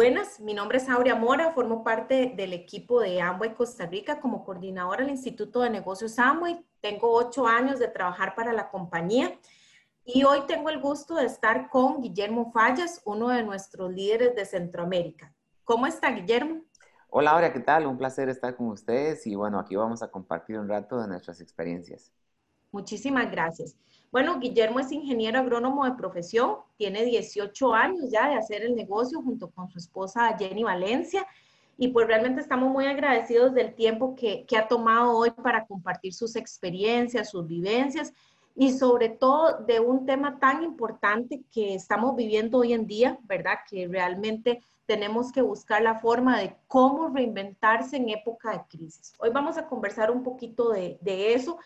Buenas, mi nombre es Aurea Mora, formo parte del equipo de Amway Costa Rica como coordinadora del Instituto de Negocios Amway. Tengo ocho años de trabajar para la compañía y hoy tengo el gusto de estar con Guillermo Fallas, uno de nuestros líderes de Centroamérica. ¿Cómo está, Guillermo? Hola, Aurea, ¿qué tal? Un placer estar con ustedes y bueno, aquí vamos a compartir un rato de nuestras experiencias. Muchísimas gracias. Bueno, Guillermo es ingeniero agrónomo de profesión, tiene 18 años ya de hacer el negocio junto con su esposa Jenny Valencia y pues realmente estamos muy agradecidos del tiempo que, ha tomado hoy para compartir sus experiencias, sus vivencias y sobre todo de un tema tan importante que estamos viviendo hoy en día, ¿verdad? Que realmente tenemos que buscar la forma de cómo reinventarse en época de crisis. Hoy vamos a conversar un poquito de, de eso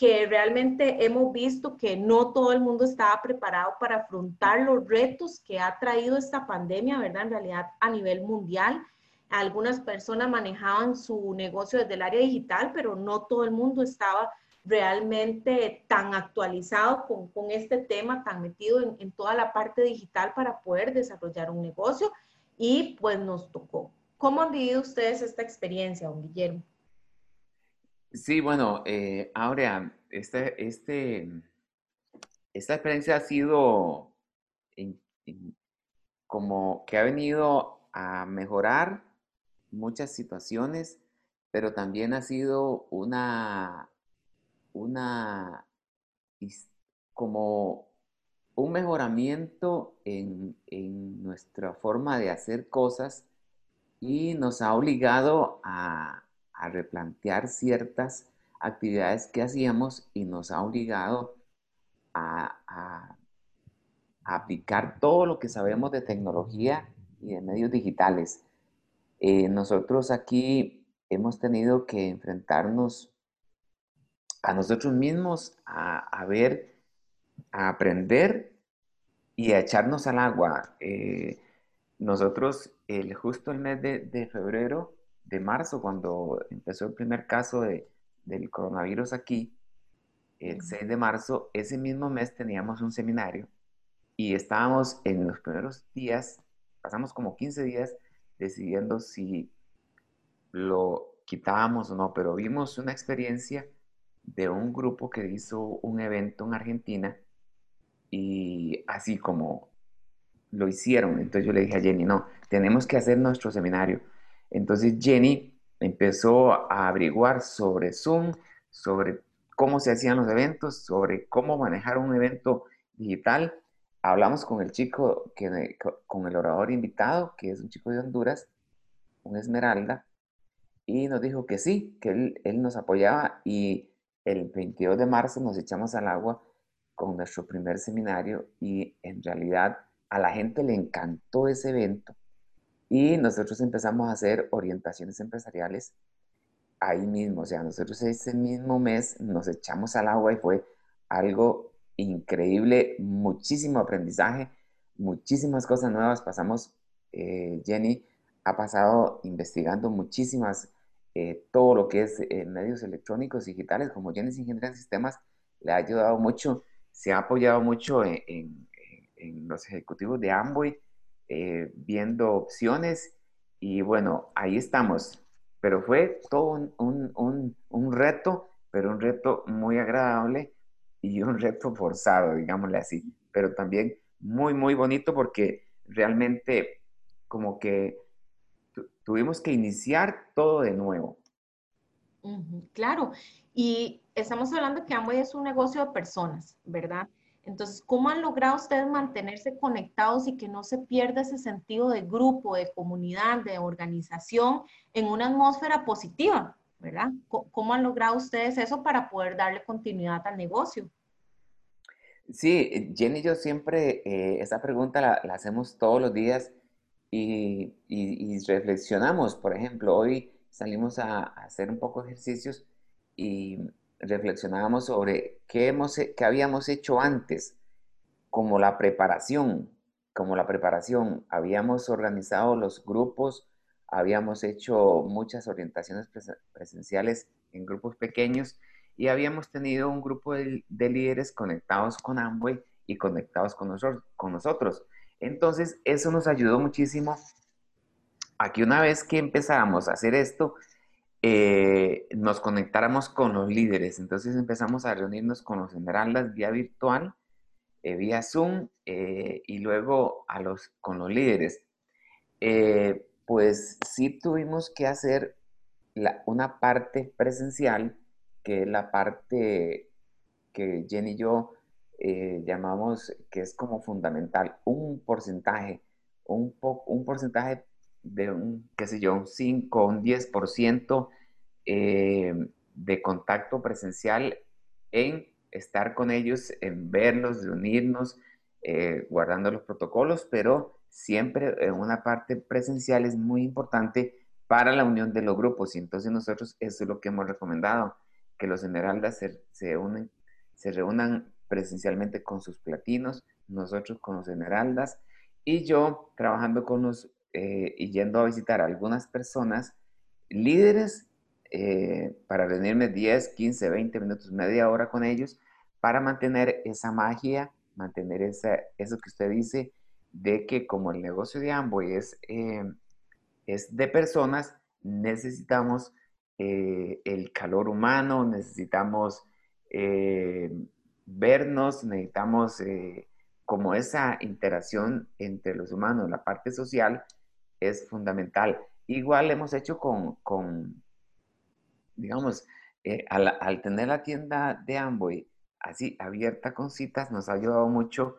que realmente hemos visto que no todo el mundo estaba preparado para afrontar los retos que ha traído esta pandemia, ¿verdad? En realidad a nivel mundial. Algunas personas manejaban su negocio desde el área digital, pero no todo el mundo estaba realmente tan actualizado con, con este tema, tan metido en, en toda la parte digital para poder desarrollar un negocio y pues nos tocó. ¿Cómo han vivido ustedes esta experiencia, don Guillermo? Sí, bueno, eh, Aurea, este, este, esta experiencia ha sido como que ha venido a mejorar muchas situaciones, pero también ha sido una, una, como un mejoramiento en, en nuestra forma de hacer cosas y nos ha obligado a, a replantear ciertas actividades que hacíamos y nos ha obligado a, aplicar todo lo que sabemos de tecnología y de medios digitales. Eh, nosotros aquí hemos tenido que enfrentarnos a nosotros mismos, a, ver, a aprender y a echarnos al agua. Eh, nosotros, el, justo el mes de febrero, de marzo, cuando empezó el primer caso de, del coronavirus aquí, el 6 de marzo, ese mismo mes teníamos un seminario y estábamos en los primeros días, pasamos como 15 días decidiendo si lo quitábamos o no, pero vimos una experiencia de un grupo que hizo un evento en Argentina y así como lo hicieron, entonces yo le dije a Jenny, no, tenemos que hacer nuestro seminario entonces Jenny empezó a averiguar sobre Zoom, sobre cómo se hacían los eventos, sobre cómo manejar un evento digital. Hablamos con el chico, que, con el orador invitado, que es un chico de Honduras, un Esmeralda, y nos dijo que sí, que él, él nos apoyaba y el 22 de marzo nos echamos al agua con nuestro primer seminario y en realidad a la gente le encantó ese evento y nosotros empezamos a hacer orientaciones empresariales ahí mismo. O sea, nosotros ese mismo mes nos echamos al agua y fue algo increíble, muchísimo aprendizaje, muchísimas cosas nuevas. Pasamos, eh, Jenny ha pasado investigando muchísimas, eh, todo lo que es eh, medios electrónicos digitales, como Jenny es ingeniera en sistemas, le ha ayudado mucho, se ha apoyado mucho en, en, en los ejecutivos de Amway eh, viendo opciones y bueno, ahí estamos. Pero fue todo un, reto, pero un reto muy agradable y un reto forzado, digámosle así, pero también muy, muy bonito porque realmente como que tuvimos que iniciar todo de nuevo. claro, y estamos hablando que Amway es un negocio de personas, ¿verdad? Entonces, ¿cómo han logrado ustedes mantenerse conectados y que no se pierda ese sentido de grupo, de comunidad, de organización en una atmósfera positiva, ¿verdad? ¿Cómo han logrado ustedes eso para poder darle continuidad al negocio? Sí, Jenny y yo siempre eh, esa pregunta la, hacemos todos los días y, reflexionamos. Por ejemplo, hoy salimos a, a hacer un poco de ejercicios y reflexionábamos sobre qué, hemos, qué habíamos hecho antes, como la preparación, como la preparación. Habíamos organizado los grupos, habíamos hecho muchas orientaciones presenciales en grupos pequeños y habíamos tenido un grupo de, líderes conectados con Amway y conectados con nosotros, con nosotros. Entonces, eso nos ayudó muchísimo a que una vez que empezáramos a hacer esto, eh, nos conectáramos con los líderes. Entonces empezamos a reunirnos con los esmeraldas vía virtual, eh, vía Zoom eh, y luego a los, con los líderes. pues sí tuvimos que hacer una parte presencial, que es la parte que Jenny y yo llamamos que es como fundamental, un porcentaje, un, un porcentaje de un, qué sé yo, un 5, un 10% eh, de contacto presencial en estar con ellos, en verlos, reunirnos, eh, guardando los protocolos, pero siempre en una parte presencial es muy importante para la unión de los grupos. Y entonces nosotros eso es lo que hemos recomendado, que los esmeraldas se, se, unen, se reúnan presencialmente con sus platinos, nosotros con los esmeraldas, y yo trabajando con los eh, y yendo a visitar a algunas personas, líderes, eh, para reunirme 10, 15, 20 minutos, media hora con ellos, para mantener esa magia, mantener esa, eso que usted dice, de que como el negocio de Amboy es, eh, es de personas, necesitamos el calor humano, necesitamos vernos, necesitamos como esa interacción entre los humanos, la parte social, es fundamental. Igual hemos hecho con, digamos, eh, al, tener la tienda de Amboy así abierta con citas, nos ha ayudado mucho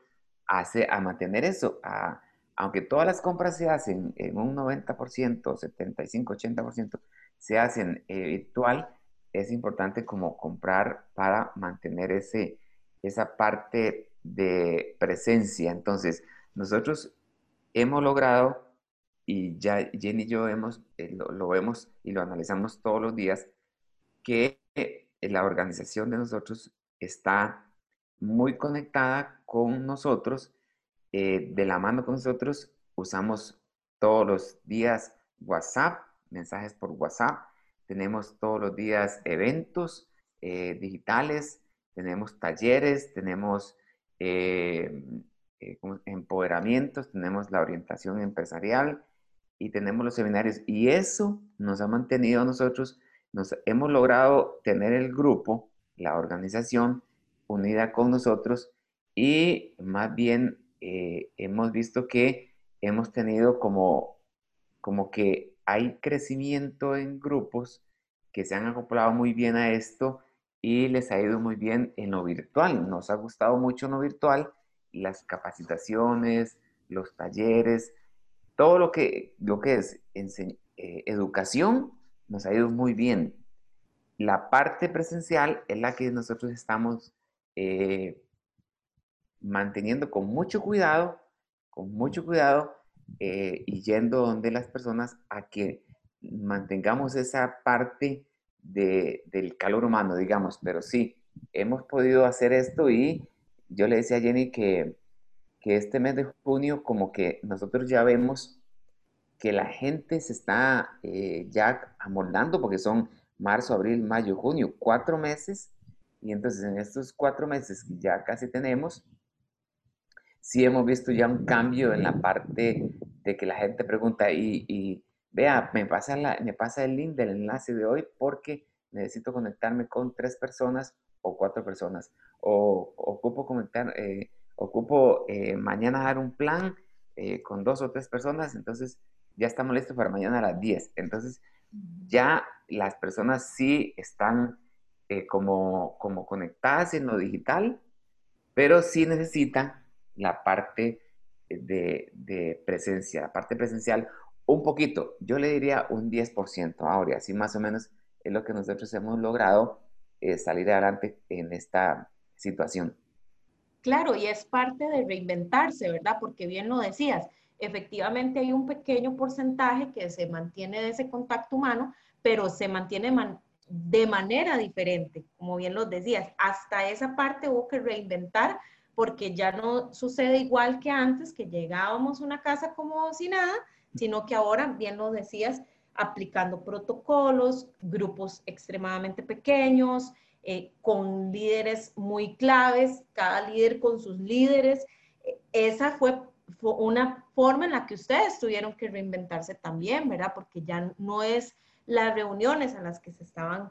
a, a mantener eso. A, aunque todas las compras se hacen en un 90%, 75, 80%, se hacen eh, virtual, es importante como comprar para mantener ese, esa parte de presencia. Entonces, nosotros hemos logrado y ya Jenny y yo hemos, eh, lo, vemos y lo analizamos todos los días, que eh, la organización de nosotros está muy conectada con nosotros, eh, de la mano con nosotros, usamos todos los días WhatsApp, mensajes por WhatsApp, tenemos todos los días eventos digitales, tenemos talleres, tenemos empoderamientos, tenemos la orientación empresarial, y tenemos los seminarios. Y eso nos ha mantenido a nosotros, nos hemos logrado tener el grupo, la organización unida con nosotros y más bien eh, hemos visto que hemos tenido como, como que hay crecimiento en grupos que se han acoplado muy bien a esto y les ha ido muy bien en lo virtual. Nos ha gustado mucho en lo virtual, las capacitaciones, los talleres, todo lo que, lo que es eh, educación nos ha ido muy bien. La parte presencial es la que nosotros estamos eh, manteniendo con mucho cuidado, con mucho cuidado eh, y yendo donde las personas a que mantengamos esa parte del calor humano, digamos. Pero sí, hemos podido hacer esto y yo le decía a Jenny que que este mes de junio como que nosotros ya vemos que la gente se está eh, ya amoldando porque son marzo, abril, mayo, junio, cuatro meses. Y entonces en estos cuatro meses que ya casi tenemos, sí hemos visto ya un cambio en la parte de que la gente pregunta y, vea, me pasa, me pasa el link del enlace de hoy porque necesito conectarme con tres personas o cuatro personas. O ocupo comentar, eh, ocupo eh, mañana dar un plan eh, con dos o tres personas, entonces ya estamos listos para mañana a las 10. Entonces ya las personas sí están eh, como, como conectadas en lo digital, pero sí necesitan la parte de, de, presencia, la parte presencial un poquito, yo le diría un 10% ahora, así más o menos es lo que nosotros hemos logrado salir adelante en esta situación. Claro, y es parte de reinventarse, ¿verdad? Porque bien lo decías, efectivamente hay un pequeño porcentaje que se mantiene de ese contacto humano, pero se mantiene de manera diferente, como bien lo decías. Hasta esa parte hubo que reinventar porque ya no sucede igual que antes, que llegábamos a una casa como si nada, sino que ahora, bien lo decías, aplicando protocolos, grupos extremadamente pequeños, eh, con líderes muy claves, cada líder con sus líderes. E, esa fue, fue, una forma en la que ustedes tuvieron que reinventarse también, ¿verdad? Porque ya no es las reuniones a las que se estaban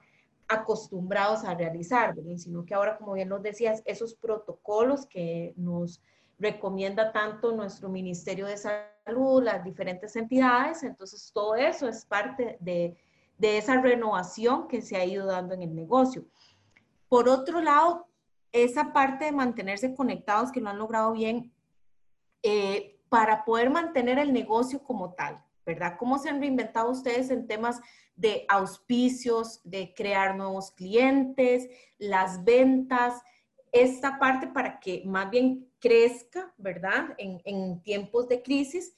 acostumbrados a realizar, ¿verdad? sino que ahora, como bien nos decías, esos protocolos que nos recomienda tanto nuestro Ministerio de Salud, las diferentes entidades, entonces todo eso es parte de, de esa renovación que se ha ido dando en el negocio. Por otro lado, esa parte de mantenerse conectados que lo han logrado bien, eh, para poder mantener el negocio como tal, ¿verdad? ¿Cómo se han reinventado ustedes en temas de auspicios, de crear nuevos clientes, las ventas, esta parte para que más bien crezca, ¿verdad? En, en tiempos de crisis,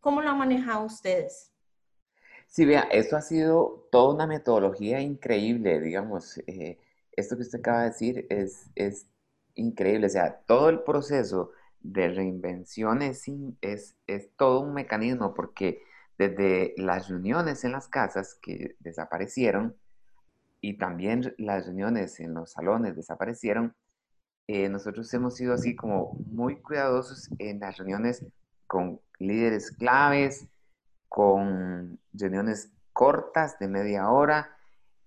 ¿cómo lo han manejado ustedes? Sí, vea, esto ha sido toda una metodología increíble, digamos. Eh, esto que usted acaba de decir es, es increíble. O sea, todo el proceso de reinvención es, es, es todo un mecanismo porque desde las reuniones en las casas que desaparecieron y también las reuniones en los salones desaparecieron, eh, nosotros hemos sido así como muy cuidadosos en las reuniones con líderes claves, con reuniones cortas de media hora,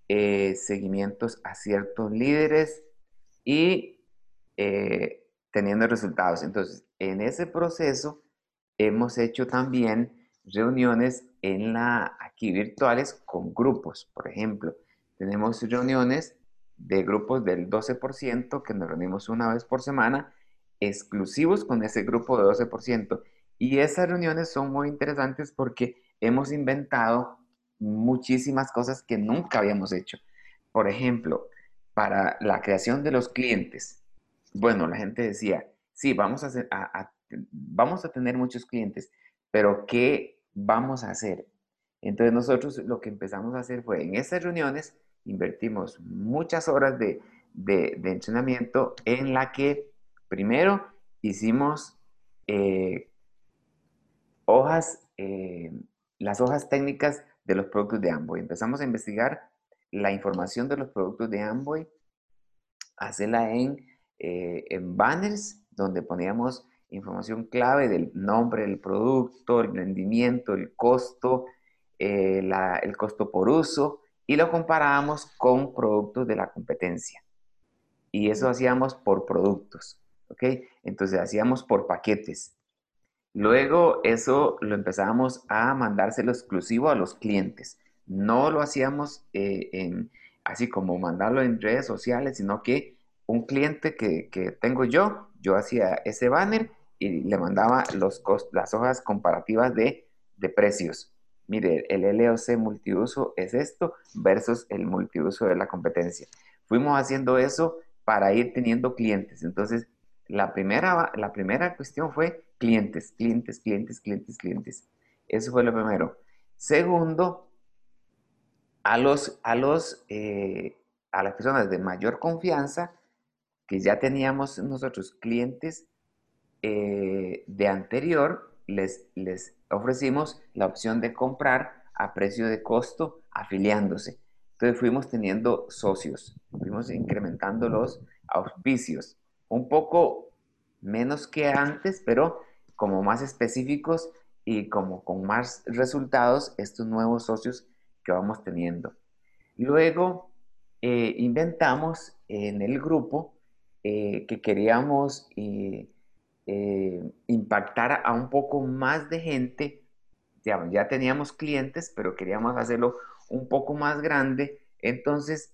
eh, seguimientos a ciertos líderes y eh, teniendo resultados. Entonces, en ese proceso hemos hecho también reuniones en la, aquí virtuales con grupos. Por ejemplo, tenemos reuniones de grupos del 12% que nos reunimos una vez por semana, exclusivos con ese grupo de 12%. Y esas reuniones son muy interesantes porque hemos inventado muchísimas cosas que nunca habíamos hecho. Por ejemplo, para la creación de los clientes. Bueno, la gente decía, sí, vamos a, vamos a tener muchos clientes, pero ¿qué vamos a hacer? Entonces nosotros lo que empezamos a hacer fue en esas reuniones invertimos muchas horas de, entrenamiento en la que primero hicimos eh, hojas, eh, las hojas técnicas de los productos de Amboy. Empezamos a investigar la información de los productos de Amboy, hacerla en, eh, en banners donde poníamos información clave del nombre del producto, el rendimiento, el costo, eh, el costo por uso, y lo comparábamos con productos de la competencia. Y eso hacíamos por productos, ¿ok? Entonces hacíamos por paquetes. Luego eso lo empezábamos a mandárselo exclusivo a los clientes. No lo hacíamos eh, así como mandarlo en redes sociales, sino que un cliente que, tengo yo, yo hacía ese banner y le mandaba los las hojas comparativas de, de precios. Mire, el LOC multiuso es esto versus el multiuso de la competencia. Fuimos haciendo eso para ir teniendo clientes. Entonces, la primera, la primera cuestión fue clientes, clientes, clientes, clientes, clientes. Eso fue lo primero. Segundo, a, los, a, los, eh, a las personas de mayor confianza, que ya teníamos nosotros clientes eh, de anterior, les, les ofrecimos la opción de comprar a precio de costo afiliándose. Entonces fuimos teniendo socios, fuimos incrementando los auspicios un poco menos que antes, pero como más específicos y como con más resultados estos nuevos socios que vamos teniendo. Luego eh, inventamos en el grupo eh, que queríamos eh, impactar a un poco más de gente. Ya, ya teníamos clientes, pero queríamos hacerlo un poco más grande. Entonces,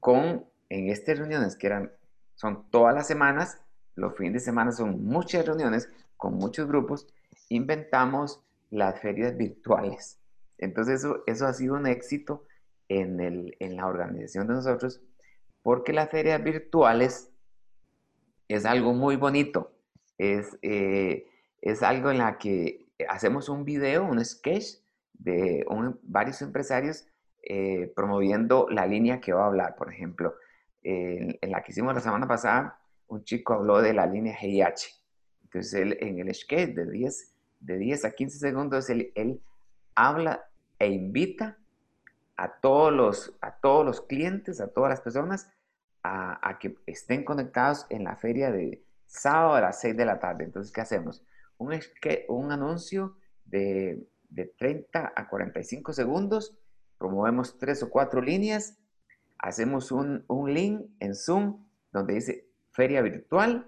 con en estas reuniones que eran son todas las semanas, los fines de semana son muchas reuniones con muchos grupos, inventamos las ferias virtuales. Entonces eso, eso ha sido un éxito en, el, en la organización de nosotros, porque las ferias virtuales es algo muy bonito. Es, eh, es algo en la que hacemos un video, un sketch de varios empresarios eh, promoviendo la línea que va a hablar. Por ejemplo, en, la que hicimos la semana pasada, un chico habló de la línea GIH. Entonces, él, en el skate de 10, de 10 a 15 segundos, él, él habla e invita a todos los, a todos los clientes, a todas las personas, a, que estén conectados en la feria de sábado a las 6 de la tarde. Entonces, ¿qué hacemos? Un, un anuncio de, de 30 a 45 segundos, promovemos tres o cuatro líneas, hacemos un, un link en Zoom donde dice feria virtual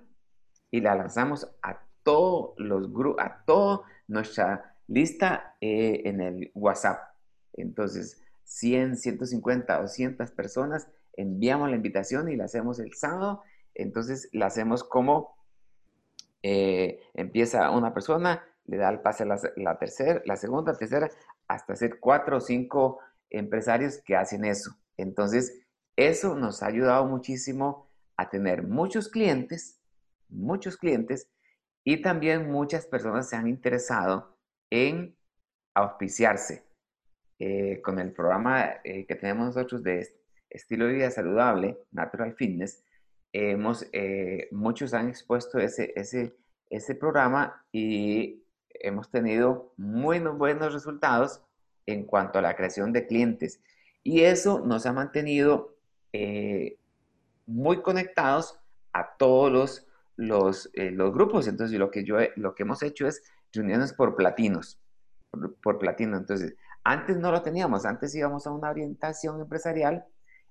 y la lanzamos a todos los grupos, a toda nuestra lista eh, en el WhatsApp. Entonces, 100, 150, 200 personas, enviamos la invitación y la hacemos el sábado. Entonces, la hacemos como eh, empieza una persona, le da el pase la, la tercera, la segunda, tercera, hasta hacer cuatro o cinco empresarios que hacen eso. Entonces, eso nos ha ayudado muchísimo a tener muchos clientes, muchos clientes, y también muchas personas se han interesado en auspiciarse eh, con el programa eh, que tenemos nosotros de estilo de vida saludable, Natural Fitness. Eh, muchos han expuesto ese, ese, ese programa y hemos tenido muy buenos resultados en cuanto a la creación de clientes. Y eso nos ha mantenido muy conectados a todos los, los, los, grupos. Entonces, lo que, yo, lo que hemos hecho es reuniones por platinos por, platino. Entonces, antes no lo teníamos, antes íbamos a una orientación empresarial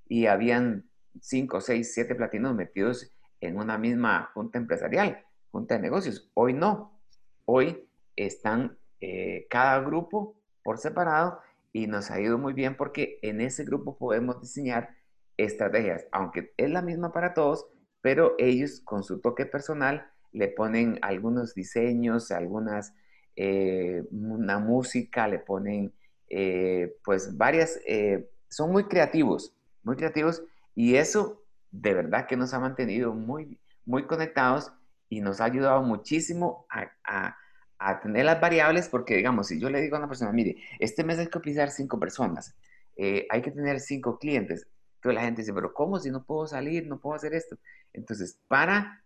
y habían cinco, seis, siete platinos metidos en una misma junta empresarial, junta de negocios. Hoy no. Hoy están eh, cada grupo por separado y nos ha ido muy bien porque en ese grupo podemos diseñar estrategias, aunque es la misma para todos, pero ellos con su toque personal le ponen algunos diseños, algunas eh, una música, le ponen eh, pues varias, eh, son muy creativos, muy creativos y eso de verdad que nos ha mantenido muy, muy conectados y nos ha ayudado muchísimo a, a, tener las variables porque digamos, si yo le digo a una persona, mire, este mes hay que pisar cinco personas, hay que tener cinco clientes, entonces la gente dice, pero ¿cómo si no puedo salir, no puedo hacer esto? Entonces, para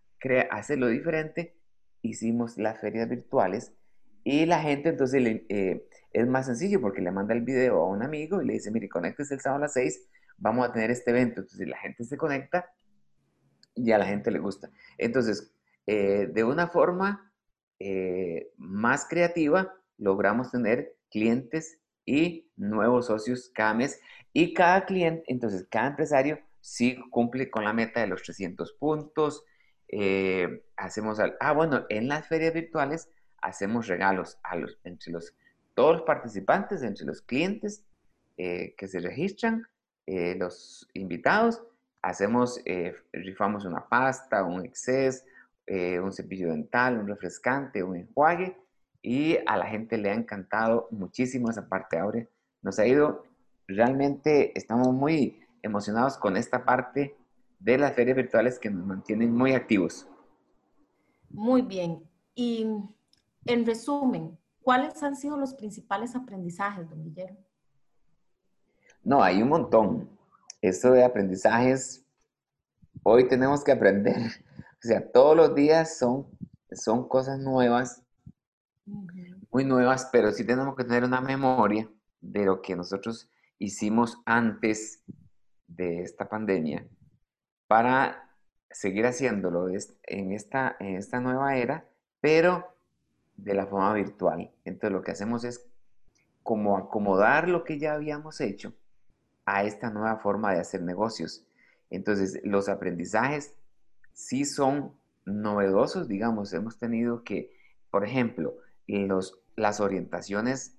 hacerlo diferente, hicimos las ferias virtuales y la gente entonces eh, es más sencillo porque le manda el video a un amigo y le dice, mire, conéctese el sábado a las 6, vamos a tener este evento. Entonces la gente se conecta y a la gente le gusta. Entonces, eh, de una forma eh, más creativa, logramos tener clientes y nuevos socios cada mes. Y cada cliente, entonces cada empresario sí cumple con la meta de los 300 puntos. hacemos, ah, bueno, en las ferias virtuales hacemos regalos a los, entre los, todos los participantes, entre los clientes eh, que se registran, eh, los invitados, hacemos, eh, rifamos una pasta, un exceso, un cepillo dental, un refrescante, un enjuague, y a la gente le ha encantado muchísimo esa parte ahora. Nos ha ido, realmente estamos muy emocionados con esta parte de las ferias virtuales que nos mantienen muy activos. Muy bien. Y en resumen, ¿cuáles han sido los principales aprendizajes, don Guillermo? No, hay un montón. Esto de aprendizajes, hoy tenemos que aprender. O sea, todos los días son, son cosas nuevas, muy nuevas, pero sí tenemos que tener una memoria de lo que nosotros hicimos antes de esta pandemia para seguir haciéndolo en esta, en esta nueva era, pero de la forma virtual. Entonces lo que hacemos es como acomodar lo que ya habíamos hecho a esta nueva forma de hacer negocios. Entonces los aprendizajes sí son novedosos, digamos, hemos tenido que, por ejemplo, los, las orientaciones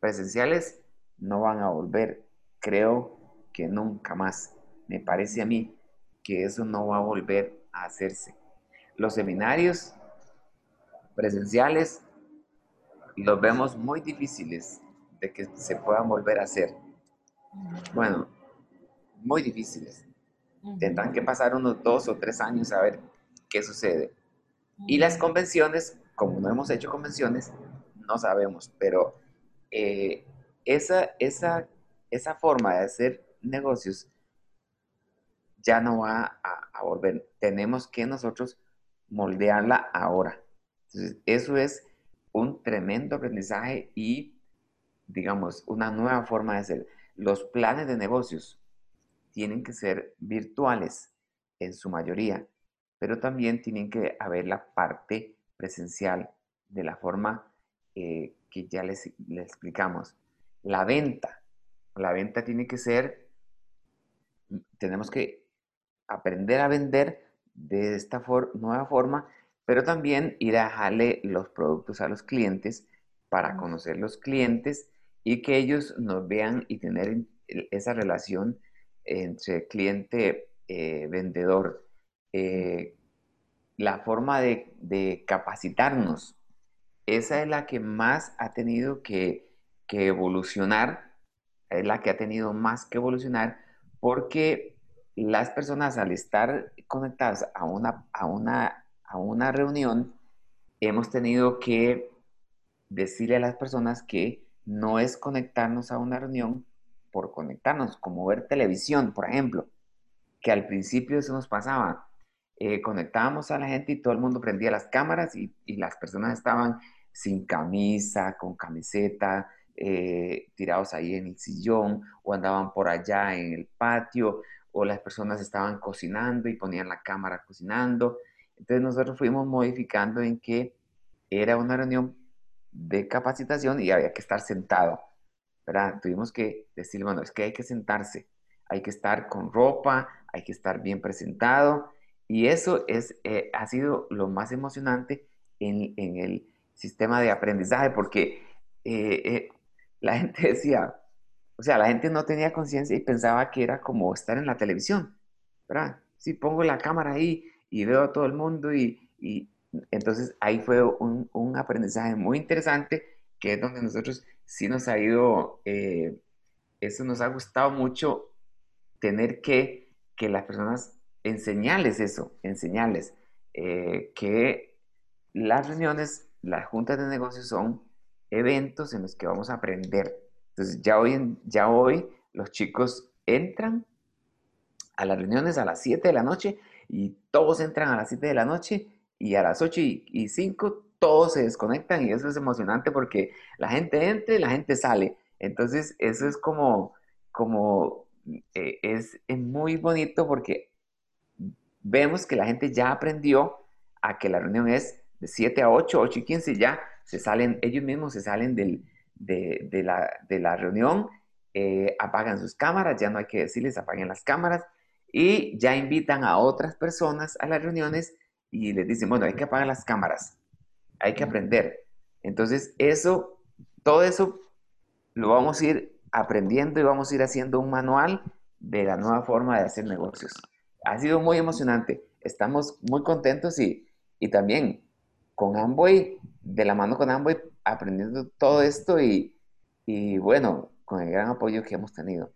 presenciales no van a volver, creo que nunca más. Me parece a mí que eso no va a volver a hacerse. Los seminarios presenciales los vemos muy difíciles de que se puedan volver a hacer. Bueno, muy difíciles. Tendrán que pasar unos dos o tres años a ver qué sucede. Y las convenciones, como no hemos hecho convenciones, no sabemos, pero eh, esa, esa, esa forma de hacer negocios ya no va a, volver. Tenemos que nosotros moldearla ahora. Entonces, eso es un tremendo aprendizaje y, digamos, una nueva forma de hacer. Los planes de negocios tienen que ser virtuales en su mayoría, pero también tienen que haber la parte presencial de la forma eh, que ya les, les explicamos. La venta, la venta tiene que ser, tenemos que aprender a vender de esta nueva forma, pero también ir a dejarle los productos a los clientes para conocer los clientes y que ellos nos vean y tener esa relación entre cliente eh, vendedor. Eh, la forma de, capacitarnos, esa es la que más ha tenido que, que evolucionar, es la que ha tenido más que evolucionar porque las personas al estar conectadas a una, a una, a una reunión, hemos tenido que decirle a las personas que no es conectarnos a una reunión por conectarnos, como ver televisión, por ejemplo, que al principio eso nos pasaba. Eh, conectábamos a la gente y todo el mundo prendía las cámaras y, las personas estaban sin camisa, con camiseta, eh, tirados ahí en el sillón o andaban por allá en el patio o las personas estaban cocinando y ponían la cámara cocinando. Entonces nosotros fuimos modificando en que era una reunión de capacitación y había que estar sentado. ¿verdad? Tuvimos que decir, bueno, es que hay que sentarse, hay que estar con ropa, hay que estar bien presentado. Y eso es, eh, ha sido lo más emocionante en, en, el sistema de aprendizaje, porque eh, eh, la gente decía, o sea, la gente no tenía conciencia y pensaba que era como estar en la televisión, ¿verdad? Si pongo la cámara ahí y veo a todo el mundo y, entonces ahí fue un, aprendizaje muy interesante que es donde nosotros sí nos ha ido, eh, eso nos ha gustado mucho tener que, que las personas enseñarles eso, enseñarles eh, que las reuniones, las juntas de negocios son eventos en los que vamos a aprender, entonces, ya hoy, ya hoy los chicos entran a las reuniones a las 7 de la noche y todos entran a las 7 de la noche y a las 8 y, 5 todos se desconectan y eso es emocionante porque la gente entra y la gente sale. Entonces, eso es como, como eh, es, es muy bonito porque vemos que la gente ya aprendió a que la reunión es de 7 a 8, 8 y 15, ya se salen, ellos mismos se salen del, de, la, reunión, eh, apagan sus cámaras, ya no hay que decirles apaguen las cámaras y ya invitan a otras personas a las reuniones y les dicen, bueno, hay que apagar las cámaras, hay que aprender. Entonces, eso, todo eso lo vamos a ir aprendiendo y vamos a ir haciendo un manual de la nueva forma de hacer negocios. Ha sido muy emocionante, estamos muy contentos y, y también con Amboy, de la mano con Amboy, aprendiendo todo esto y, bueno, con el gran apoyo que hemos tenido.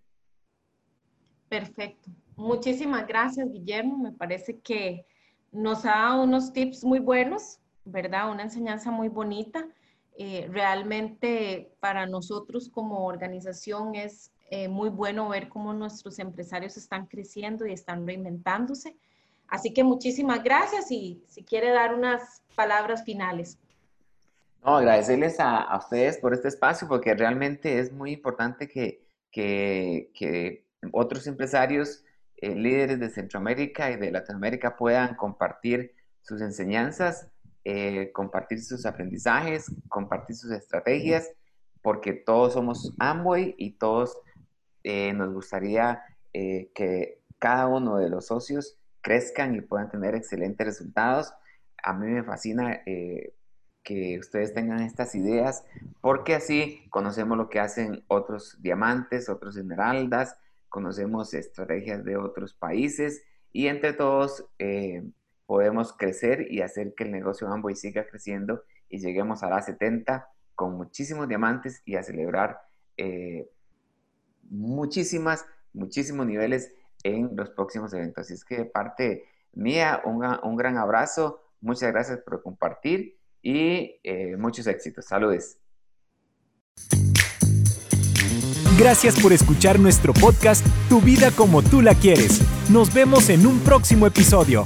Perfecto. Muchísimas gracias, Guillermo. Me parece que nos ha dado unos tips muy buenos, ¿verdad? Una enseñanza muy bonita. Eh, realmente para nosotros como organización es eh, muy bueno ver cómo nuestros empresarios están creciendo y están reinventándose. Así que muchísimas gracias y si quiere dar unas palabras finales. No, agradecerles a, ustedes por este espacio porque realmente es muy importante que, que, otros empresarios, eh, líderes de Centroamérica y de Latinoamérica puedan compartir sus enseñanzas, eh, compartir sus aprendizajes, compartir sus estrategias, porque todos somos Amway y todos eh, nos gustaría que cada uno de los socios crezcan y puedan tener excelentes resultados. A mí me fascina que ustedes tengan estas ideas, porque así conocemos lo que hacen otros diamantes, otros esmeraldas, conocemos estrategias de otros países y entre todos eh, podemos crecer y hacer que el negocio Amboy siga creciendo y lleguemos a las 70 con muchísimos diamantes y a celebrar eh, muchísimas, muchísimos niveles en los próximos eventos. Así es que de parte mía, un, gran abrazo, muchas gracias por compartir y eh, muchos éxitos. Saludes. Gracias por escuchar nuestro podcast Tu vida como tú la quieres. Nos vemos en un próximo episodio.